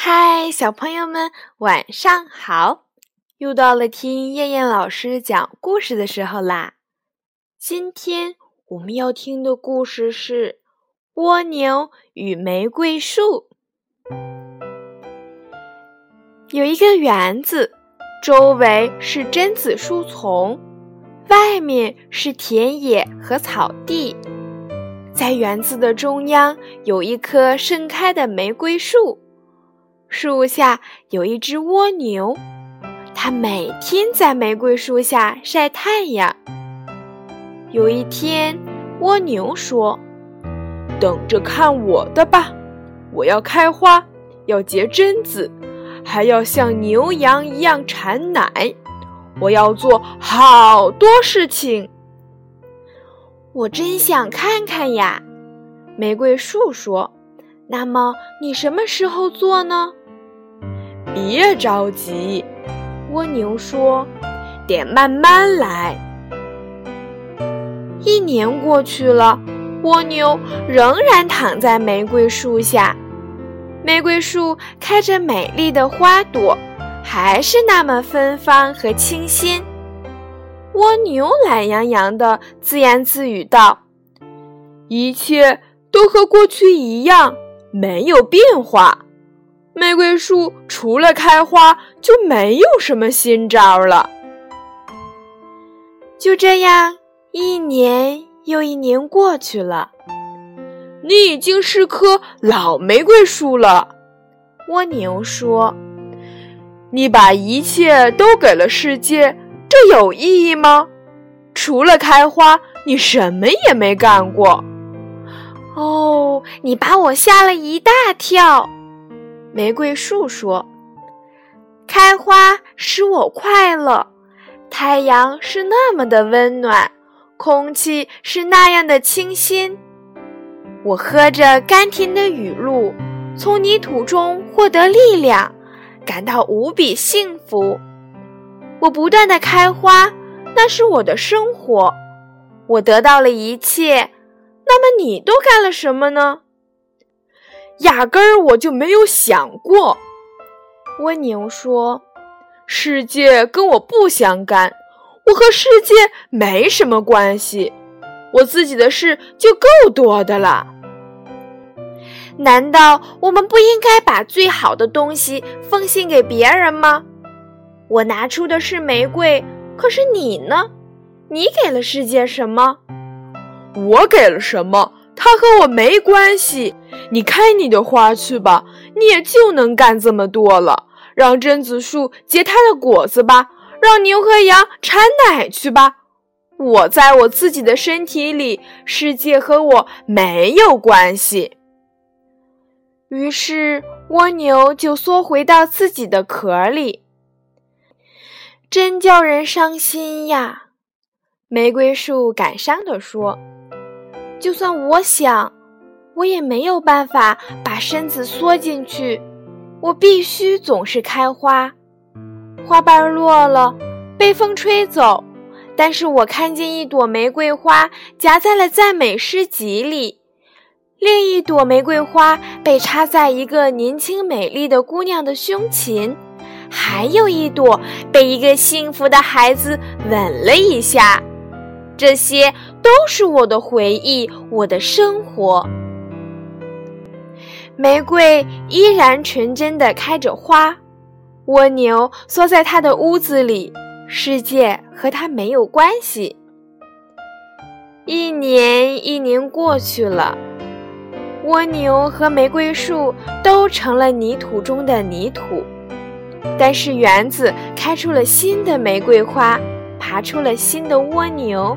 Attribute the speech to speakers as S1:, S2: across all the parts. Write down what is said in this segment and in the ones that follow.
S1: 嗨，小朋友们，晚上好！又到了听燕燕老师讲故事的时候啦。今天我们要听的故事是《蜗牛与玫瑰树》。有一个园子，周围是榛子树丛，外面是田野和草地。在园子的中央有一棵盛开的玫瑰树。树下有一只蜗牛，它每天在玫瑰树下晒太阳。有一天，蜗牛说：“
S2: 等着看我的吧，我要开花，要结榛子，还要像牛羊一样产奶。我要做好多事情。”
S1: 我真想看看呀，玫瑰树说：“那么你什么时候做呢？”
S2: 别着急，蜗牛说：“得慢慢来。”
S1: 一年过去了，蜗牛仍然躺在玫瑰树下。玫瑰树开着美丽的花朵，还是那么芬芳和清新。蜗牛懒洋洋地自言自语道：“
S2: 一切都和过去一样，没有变化。”玫瑰树除了开花就没有什么新招了。
S1: 就这样，一年又一年过去了。
S2: 你已经是棵老玫瑰树了，
S1: 蜗牛说：“
S2: 你把一切都给了世界，这有意义吗？除了开花，你什么也没干过。”
S1: 哦，你把我吓了一大跳。玫瑰树说：“开花使我快乐，太阳是那么的温暖，空气是那样的清新。我喝着甘甜的雨露，从泥土中获得力量，感到无比幸福。我不断的开花，那是我的生活。我得到了一切，那么你都干了什么呢？”
S2: 压根儿我就没有想过，
S1: 蜗牛说：“
S2: 世界跟我不相干，我和世界没什么关系，我自己的事就够多的了。
S1: 难道我们不应该把最好的东西奉献给别人吗？我拿出的是玫瑰，可是你呢？你给了世界什么？
S2: 我给了什么？”它和我没关系，你开你的花去吧，你也就能干这么多了。让榛子树结它的果子吧，让牛和羊产奶去吧。我在我自己的身体里，世界和我没有关系。
S1: 于是蜗牛就缩回到自己的壳里，真叫人伤心呀！玫瑰树感伤地说。就算我想，我也没有办法把身子缩进去。我必须总是开花，花瓣落了，被风吹走。但是我看见一朵玫瑰花夹在了赞美诗集里，另一朵玫瑰花被插在一个年轻美丽的姑娘的胸前，还有一朵被一个幸福的孩子吻了一下。这些都是我的回忆，我的生活。玫瑰依然纯真的开着花，蜗牛缩在它的屋子里，世界和它没有关系。一年一年过去了，蜗牛和玫瑰树都成了泥土中的泥土，但是园子开出了新的玫瑰花。爬出了新的蜗牛，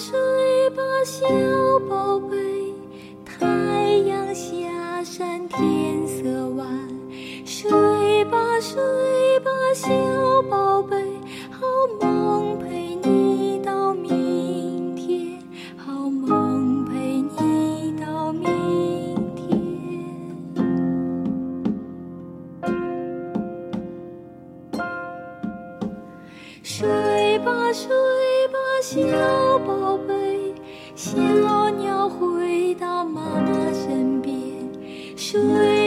S3: 睡吧，小宝贝。太阳下山，天色晚。睡吧，睡吧，小宝贝。好梦陪你到明天，好梦陪你到明天。睡吧，睡，小宝贝，小鸟回到妈妈身边。睡。